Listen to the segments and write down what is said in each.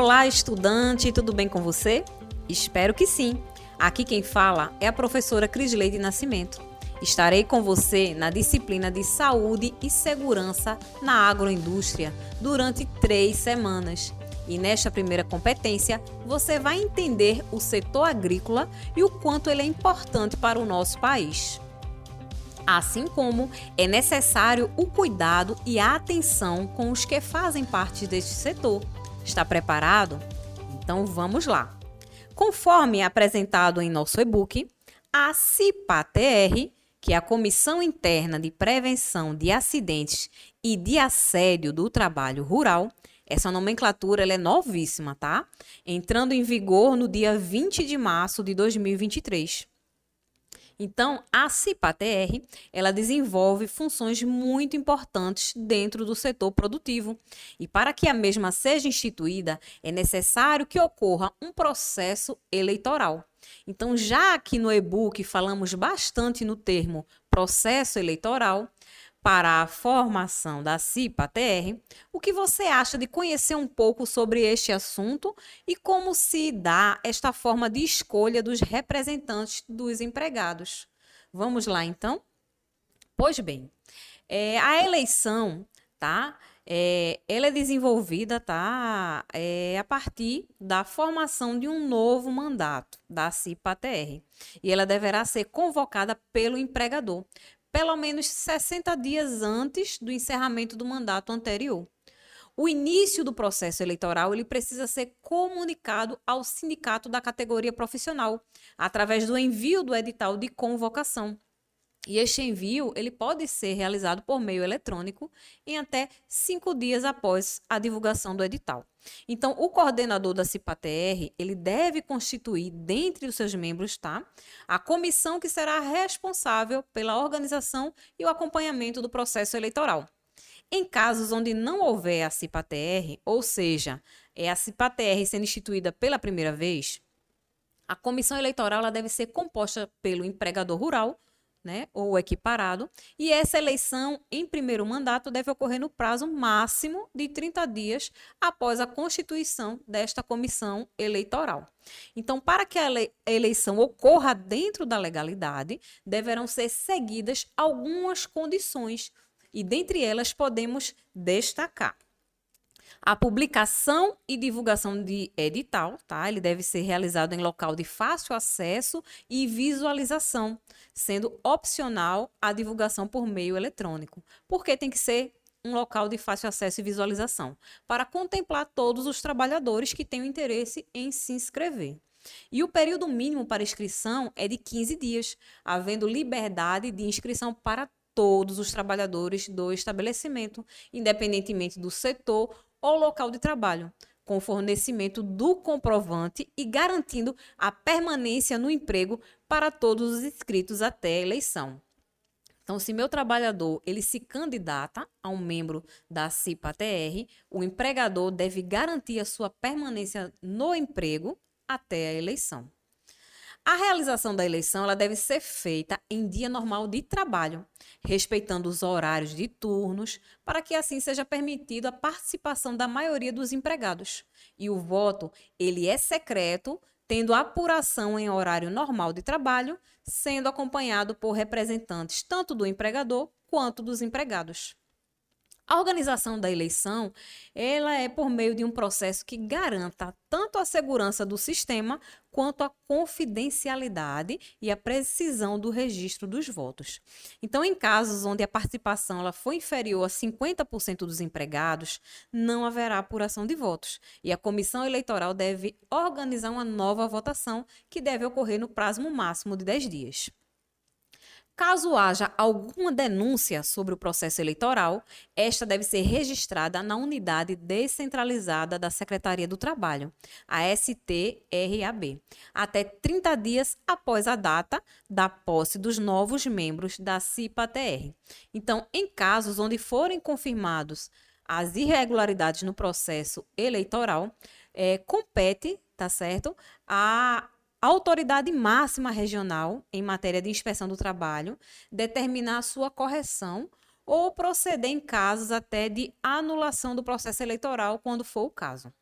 Olá, estudante, tudo bem com você? Espero que sim. Aqui quem fala é a professora Crisleide Nascimento. Estarei com você na disciplina de Saúde e Segurança na Agroindústria durante três semanas. E nesta primeira competência, você vai entender o setor agrícola e o quanto ele é importante para o nosso país. Assim como é necessário o cuidado e a atenção com os que fazem parte deste setor. Está preparado? Então vamos lá. Conforme apresentado em nosso e-book, a CIPATR, que é a Comissão Interna de Prevenção de Acidentes e de Assédio do Trabalho Rural, essa nomenclatura é novíssima, tá? Entrando em vigor no dia 20 de março de 2023. Então, a CIPATR, ela desenvolve funções muito importantes dentro do setor produtivo. E para que a mesma seja instituída, é necessário que ocorra um processo eleitoral. Então, já aqui no e-book falamos bastante no termo processo eleitoral, para a formação da CIPA-TR, o que você acha de conhecer um pouco sobre este assunto e como se dá esta forma de escolha dos representantes dos empregados? Vamos lá, então? Pois bem, é, a eleição, tá? É, ela é desenvolvida, tá? É, a partir da formação de um novo mandato da CIPA-TR. E ela deverá ser convocada pelo empregador, pelo menos 60 dias antes do encerramento do mandato anterior. O início do processo eleitoral ele precisa ser comunicado ao sindicato da categoria profissional através do envio do edital de convocação. E este envio ele pode ser realizado por meio eletrônico em até cinco dias após a divulgação do edital. Então, o coordenador da CIPATR ele deve constituir, dentre os seus membros, tá, a comissão que será responsável pela organização e o acompanhamento do processo eleitoral. Em casos onde não houver a CIPATR, ou seja, é a CIPATR sendo instituída pela primeira vez, a comissão eleitoral ela deve ser composta pelo empregador rural né, ou equiparado, e essa eleição em primeiro mandato deve ocorrer no prazo máximo de 30 dias após a constituição desta comissão eleitoral. Então, para que a eleição ocorra dentro da legalidade, deverão ser seguidas algumas condições, e dentre elas podemos destacar a publicação e divulgação de edital, tá? Ele deve ser realizado em local de fácil acesso e visualização, sendo opcional a divulgação por meio eletrônico. Porque tem que ser um local de fácil acesso e visualização, para contemplar todos os trabalhadores que tenham interesse em se inscrever. E o período mínimo para inscrição é de 15 dias, havendo liberdade de inscrição para todos os trabalhadores do estabelecimento, independentemente do setor ou local de trabalho, com fornecimento do comprovante e garantindo a permanência no emprego para todos os inscritos até a eleição. Então, se meu trabalhador ele se candidata a um membro da CIPA-TR, o empregador deve garantir a sua permanência no emprego até a eleição. A realização da eleição ela deve ser feita em dia normal de trabalho, respeitando os horários de turnos, para que assim seja permitida a participação da maioria dos empregados. E o voto, ele é secreto, tendo apuração em horário normal de trabalho, sendo acompanhado por representantes tanto do empregador quanto dos empregados. A organização da eleição, ela é por meio de um processo que garanta tanto a segurança do sistema quanto a confidencialidade e a precisão do registro dos votos. Então, em casos onde a participação ela for inferior a 50% dos empregados, não haverá apuração de votos e a comissão eleitoral deve organizar uma nova votação que deve ocorrer no prazo máximo de 10 dias. Caso haja alguma denúncia sobre o processo eleitoral, esta deve ser registrada na unidade descentralizada da Secretaria do Trabalho, a STRAB, até 30 dias após a data da posse dos novos membros da CIPA-TR. Então, em casos onde forem confirmados as irregularidades no processo eleitoral, é, compete, tá certo, a a autoridade máxima regional em matéria de inspeção do trabalho determinar a sua correção ou proceder em casos até de anulação do processo eleitoral, quando for o caso.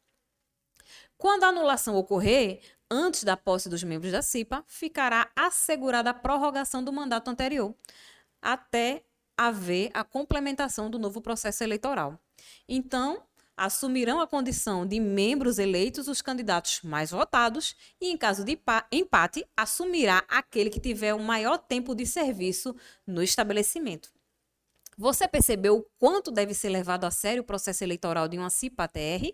Quando a anulação ocorrer, antes da posse dos membros da CIPA, ficará assegurada a prorrogação do mandato anterior, até haver a complementação do novo processo eleitoral. Então, assumirão a condição de membros eleitos os candidatos mais votados e, em caso de empate, assumirá aquele que tiver o maior tempo de serviço no estabelecimento. Você percebeu o quanto deve ser levado a sério o processo eleitoral de uma CIPA-TR?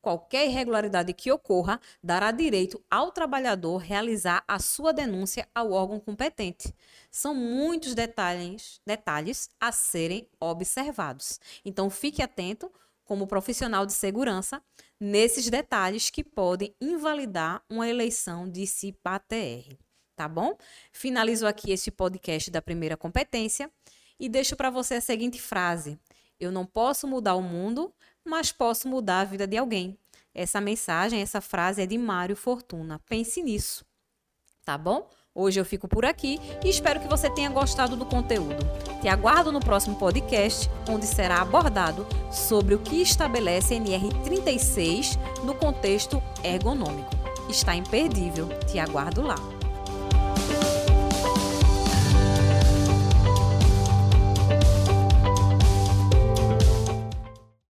Qualquer irregularidade que ocorra dará direito ao trabalhador realizar a sua denúncia ao órgão competente. São muitos detalhes, detalhes a serem observados. Então, fique atento como profissional de segurança nesses detalhes que podem invalidar uma eleição de CIPA-TR, tá bom? Finalizo aqui este podcast da primeira competência e deixo para você a seguinte frase: Eu não posso mudar o mundo, mas posso mudar a vida de alguém. Essa mensagem, essa frase é de Mário Fortuna. Pense nisso, tá bom? Hoje eu fico por aqui e espero que você tenha gostado do conteúdo. Te aguardo no próximo podcast, onde será abordado sobre o que estabelece NR36 no contexto ergonômico. Está imperdível. Te aguardo lá.